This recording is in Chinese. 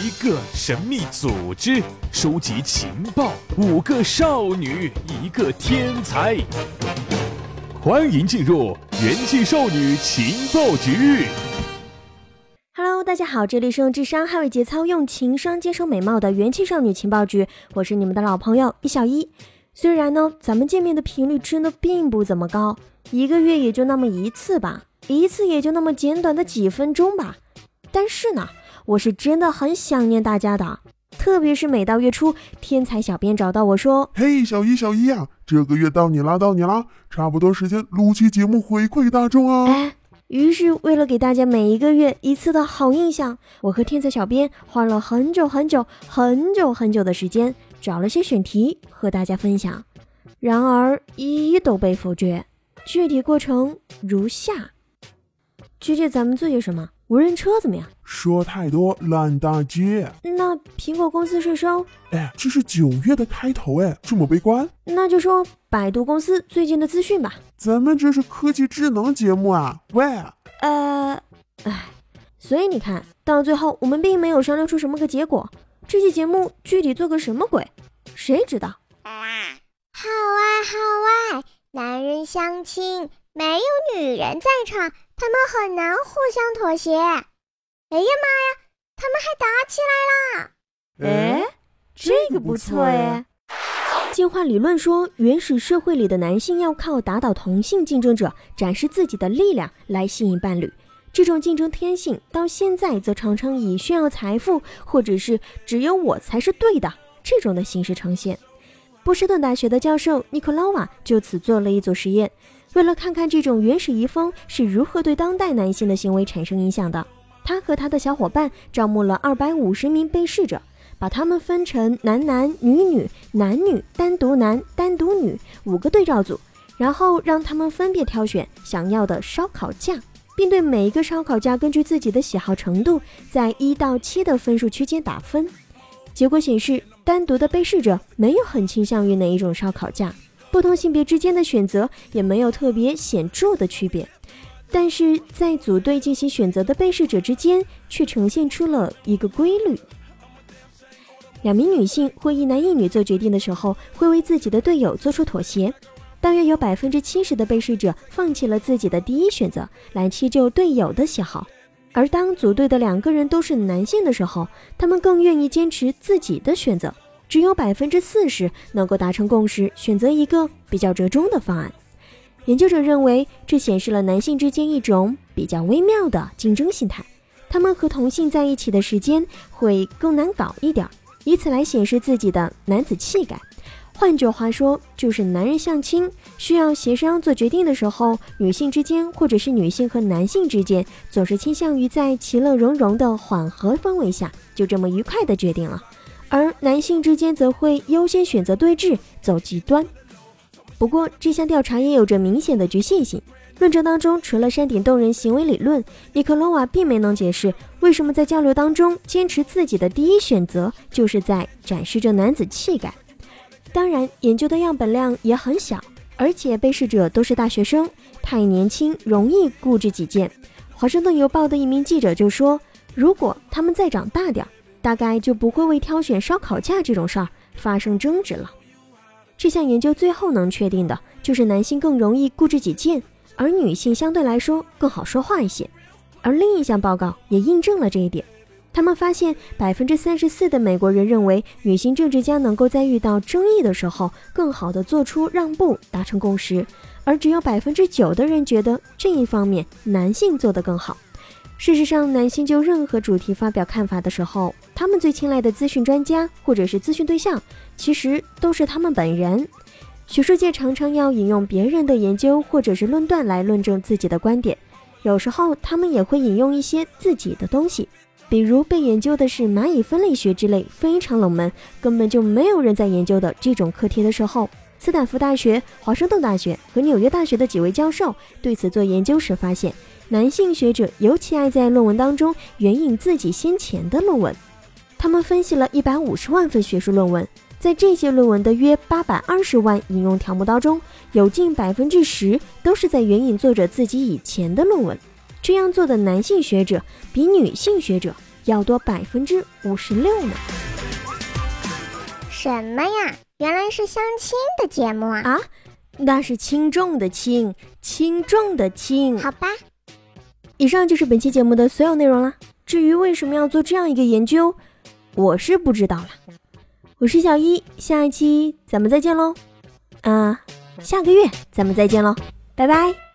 一个神秘组织，收集情报；五个少女，一个天才。欢迎进入元气少女情报局。Hello，大家好，这里是用智商捍卫节操、用情商坚守美貌的元气少女情报局，我是你们的老朋友一小一。虽然呢，咱们见面的频率真的并不怎么高，一个月也就那么一次吧，一次也就那么简短的几分钟吧，但是呢。我是真的很想念大家的，特别是每到月初，天才小编找到我说：“嘿，小一，小一啊，这个月到你啦，到你啦，差不多时间录期节目回馈大众啊。”哎，于是为了给大家每一个月一次的好印象，我和天才小编花了很久很久很久很久的时间，找了些选题和大家分享，然而一一都被否决。具体过程如下：姐姐，咱们做些什么？无人车怎么样？说太多烂大街。那苹果公司税收？哎，这是九月的开头，哎，这么悲观？那就说百度公司最近的资讯吧。咱们这是科技智能节目啊，喂。呃，哎，所以你看到最后，我们并没有商量出什么个结果。这期节目具体做个什么鬼？谁知道？好啊好啊，男人相亲没有女人在场。他们很难互相妥协。哎呀妈呀，他们还打起来了！哎，这个不错哎。进化理论说，原始社会里的男性要靠打倒同性竞争者，展示自己的力量来吸引伴侣。这种竞争天性到现在则常常以炫耀财富，或者是只有我才是对的这种的形式呈现。波士顿大学的教授尼克拉瓦就此做了一组实验。为了看看这种原始遗风是如何对当代男性的行为产生影响的，他和他的小伙伴招募了二百五十名被试者，把他们分成男男、女女、男女、单独男、单独女五个对照组，然后让他们分别挑选想要的烧烤架，并对每一个烧烤架根据自己的喜好程度，在一到七的分数区间打分。结果显示，单独的被试者没有很倾向于哪一种烧烤架。不同性别之间的选择也没有特别显著的区别，但是在组队进行选择的被试者之间却呈现出了一个规律：两名女性或一男一女做决定的时候，会为自己的队友做出妥协。大约有百分之七十的被试者放弃了自己的第一选择，来迁就队友的喜好；而当组队的两个人都是男性的时候，他们更愿意坚持自己的选择。只有百分之四十能够达成共识，选择一个比较折中的方案。研究者认为，这显示了男性之间一种比较微妙的竞争心态。他们和同性在一起的时间会更难搞一点，以此来显示自己的男子气概。换句话说，就是男人相亲需要协商做决定的时候，女性之间或者是女性和男性之间，总是倾向于在其乐融融的缓和氛围下，就这么愉快的决定了。而男性之间则会优先选择对峙，走极端。不过，这项调查也有着明显的局限性。论证当中，除了山顶洞人行为理论，尼克罗瓦并没能解释为什么在交流当中坚持自己的第一选择，就是在展示着男子气概。当然，研究的样本量也很小，而且被试者都是大学生，太年轻，容易固执己见。华盛顿邮报的一名记者就说：“如果他们再长大点。”大概就不会为挑选烧烤架这种事儿发生争执了。这项研究最后能确定的就是男性更容易固执己见，而女性相对来说更好说话一些。而另一项报告也印证了这一点。他们发现，百分之三十四的美国人认为女性政治家能够在遇到争议的时候更好的做出让步，达成共识，而只有百分之九的人觉得这一方面男性做得更好。事实上，男性就任何主题发表看法的时候，他们最青睐的资讯专家或者是咨询对象，其实都是他们本人。学术界常常要引用别人的研究或者是论断来论证自己的观点，有时候他们也会引用一些自己的东西。比如被研究的是蚂蚁分类学之类非常冷门、根本就没有人在研究的这种课题的时候，斯坦福大学、华盛顿大学和纽约大学的几位教授对此做研究时发现。男性学者尤其爱在论文当中援引自己先前的论文。他们分析了一百五十万份学术论文，在这些论文的约八百二十万引用条目当中，有近百分之十都是在援引作者自己以前的论文。这样做的男性学者比女性学者要多百分之五十六呢。什么呀？原来是相亲的节目啊！啊，那是轻重的轻，轻重的轻。好吧，以上就是本期节目的所有内容了。至于为什么要做这样一个研究，我是不知道了。我是小一，下一期咱们再见喽。啊，下个月咱们再见喽，拜拜。